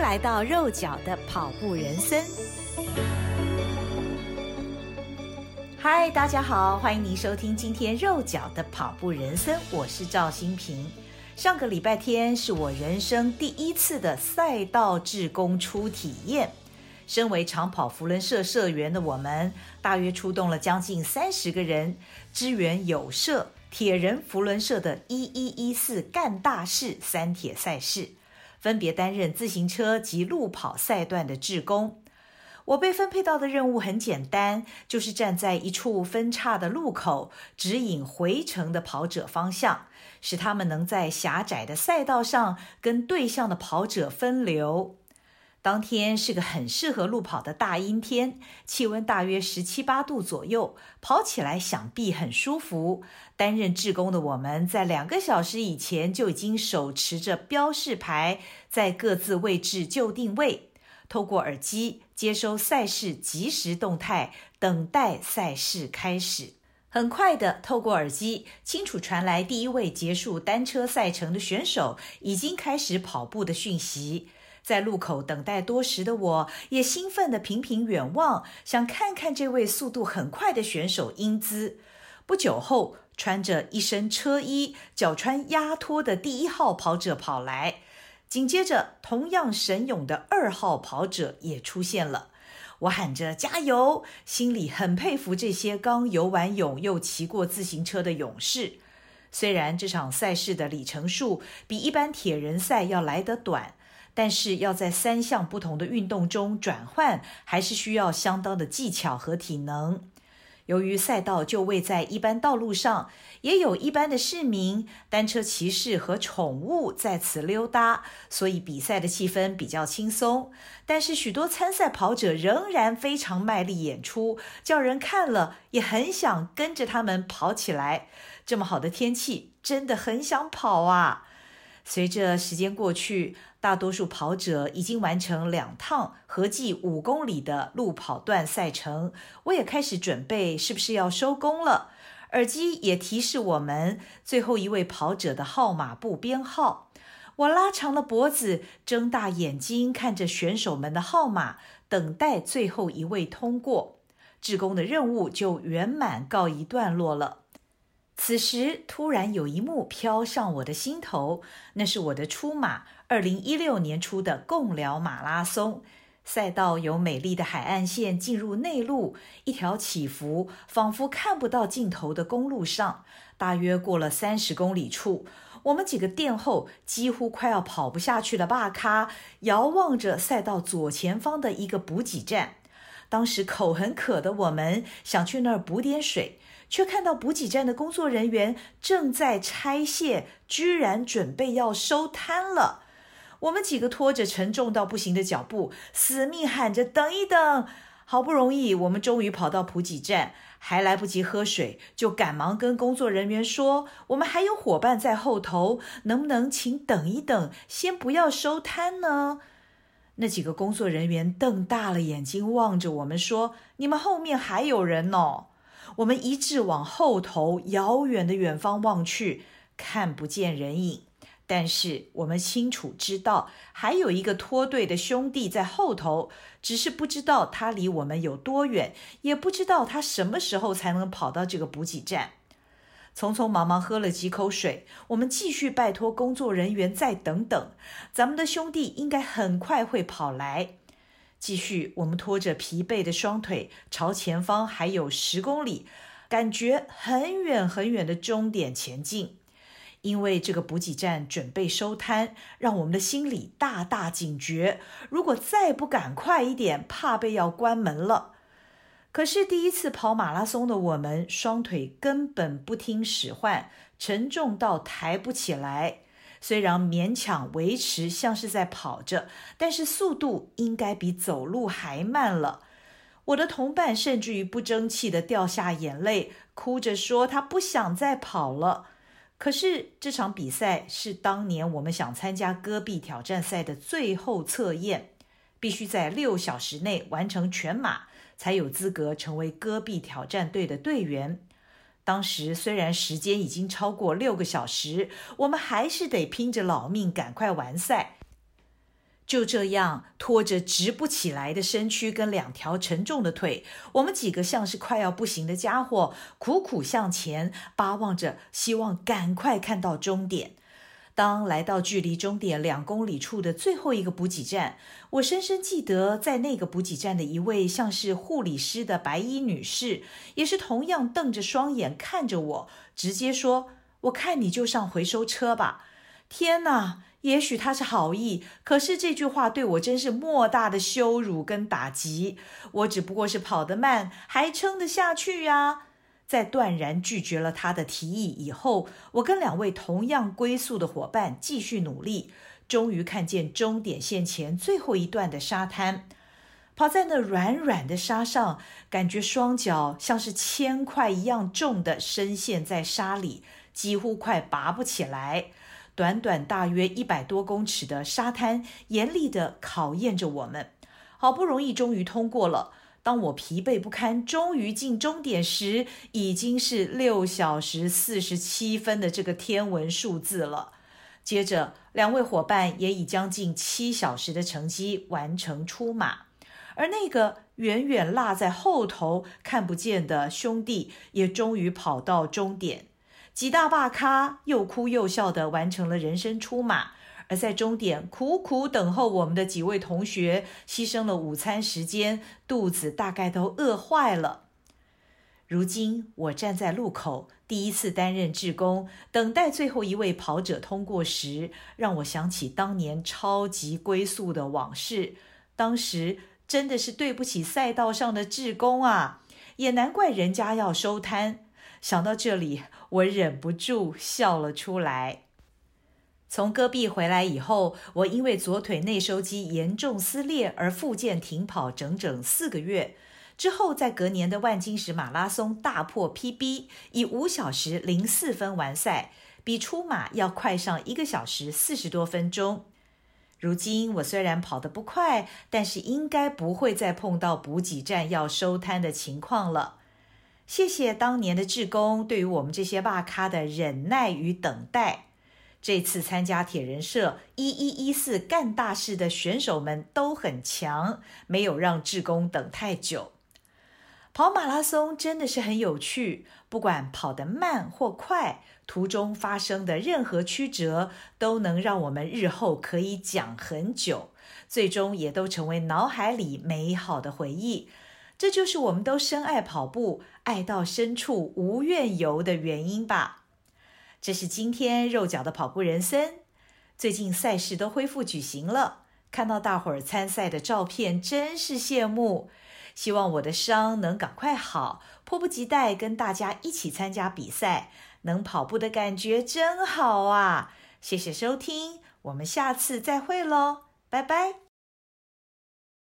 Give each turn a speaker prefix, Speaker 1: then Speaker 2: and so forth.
Speaker 1: 来到肉脚的跑步人生。嗨，大家好，欢迎您收听今天肉脚的跑步人生，我是赵新平。上个礼拜天是我人生第一次的赛道志工初体验。身为长跑扶轮社社员的我们，大约出动了将近三十个人，支援友社、铁人扶轮社的一一一四干大事三铁赛事。分别担任自行车及路跑赛段的志工。我被分配到的任务很简单，就是站在一处分叉的路口，指引回程的跑者方向，使他们能在狭窄的赛道上跟对向的跑者分流。当天是个很适合路跑的大阴天，气温大约十七八度左右，跑起来想必很舒服。担任志工的我们在两个小时以前就已经手持着标示牌，在各自位置就定位，透过耳机接收赛事即时动态，等待赛事开始。很快的，透过耳机清楚传来第一位结束单车赛程的选手已经开始跑步的讯息。在路口等待多时的我，也兴奋地频频远望，想看看这位速度很快的选手英姿。不久后，穿着一身车衣、脚穿鸭拖的第一号跑者跑来，紧接着，同样神勇的二号跑者也出现了。我喊着加油，心里很佩服这些刚游完泳又骑过自行车的勇士。虽然这场赛事的里程数比一般铁人赛要来得短。但是要在三项不同的运动中转换，还是需要相当的技巧和体能。由于赛道就位在一般道路上，也有一般的市民、单车骑士和宠物在此溜达，所以比赛的气氛比较轻松。但是许多参赛跑者仍然非常卖力演出，叫人看了也很想跟着他们跑起来。这么好的天气，真的很想跑啊！随着时间过去，大多数跑者已经完成两趟合计五公里的路跑段赛程。我也开始准备，是不是要收工了？耳机也提示我们最后一位跑者的号码布编号。我拉长了脖子，睁大眼睛看着选手们的号码，等待最后一位通过。志工的任务就圆满告一段落了。此时，突然有一幕飘上我的心头，那是我的出马，二零一六年出的共寮马拉松。赛道由美丽的海岸线进入内陆，一条起伏，仿佛看不到尽头的公路上。大约过了三十公里处，我们几个殿后几乎快要跑不下去了。巴卡遥望着赛道左前方的一个补给站，当时口很渴的我们想去那儿补点水。却看到补给站的工作人员正在拆卸，居然准备要收摊了。我们几个拖着沉重到不行的脚步，死命喊着“等一等”。好不容易，我们终于跑到补给站，还来不及喝水，就赶忙跟工作人员说：“我们还有伙伴在后头，能不能请等一等，先不要收摊呢？”那几个工作人员瞪大了眼睛望着我们说：“你们后面还有人呢。”我们一致往后头遥远的远方望去，看不见人影。但是我们清楚知道，还有一个脱队的兄弟在后头，只是不知道他离我们有多远，也不知道他什么时候才能跑到这个补给站。匆匆忙忙喝了几口水，我们继续拜托工作人员再等等，咱们的兄弟应该很快会跑来。继续，我们拖着疲惫的双腿，朝前方还有十公里，感觉很远很远的终点前进。因为这个补给站准备收摊，让我们的心里大大警觉。如果再不赶快一点，怕被要关门了。可是第一次跑马拉松的我们，双腿根本不听使唤，沉重到抬不起来。虽然勉强维持像是在跑着，但是速度应该比走路还慢了。我的同伴甚至于不争气地掉下眼泪，哭着说他不想再跑了。可是这场比赛是当年我们想参加戈壁挑战赛的最后测验，必须在六小时内完成全马，才有资格成为戈壁挑战队的队员。当时虽然时间已经超过六个小时，我们还是得拼着老命赶快完赛。就这样拖着直不起来的身躯跟两条沉重的腿，我们几个像是快要不行的家伙，苦苦向前，巴望着，希望赶快看到终点。当来到距离终点两公里处的最后一个补给站，我深深记得，在那个补给站的一位像是护理师的白衣女士，也是同样瞪着双眼看着我，直接说：“我看你就上回收车吧。”天哪！也许他是好意，可是这句话对我真是莫大的羞辱跟打击。我只不过是跑得慢，还撑得下去呀。在断然拒绝了他的提议以后，我跟两位同样归宿的伙伴继续努力，终于看见终点线前最后一段的沙滩。跑在那软软的沙上，感觉双脚像是铅块一样重的深陷在沙里，几乎快拔不起来。短短大约一百多公尺的沙滩，严厉地考验着我们。好不容易，终于通过了。当我疲惫不堪，终于进终点时，已经是六小时四十七分的这个天文数字了。接着，两位伙伴也以将近七小时的成绩完成出马，而那个远远落在后头看不见的兄弟，也终于跑到终点。几大坝咖又哭又笑地完成了人生出马，而在终点苦苦等候我们的几位同学，牺牲了午餐时间，肚子大概都饿坏了。如今我站在路口，第一次担任志工，等待最后一位跑者通过时，让我想起当年超级龟速的往事。当时真的是对不起赛道上的志工啊，也难怪人家要收摊。想到这里，我忍不住笑了出来。从戈壁回来以后，我因为左腿内收肌严重撕裂而复健停跑整整四个月。之后，在隔年的万金石马拉松大破 PB，以五小时零四分完赛，比出马要快上一个小时四十多分钟。如今我虽然跑得不快，但是应该不会再碰到补给站要收摊的情况了。谢谢当年的志工对于我们这些肉咖的忍耐与等待。这次参加铁人社一一一四干大事的选手们都很强，没有让志工等太久。跑马拉松真的是很有趣，不管跑得慢或快，途中发生的任何曲折都能让我们日后可以讲很久，最终也都成为脑海里美好的回忆。这就是我们都深爱跑步，爱到深处无怨尤的原因吧。这是今天肉脚的跑步人生。最近赛事都恢复举行了，看到大伙儿参赛的照片，真是羡慕。希望我的伤能赶快好，迫不及待跟大家一起参加比赛。能跑步的感觉真好啊！谢谢收听，我们下次再会喽，拜拜。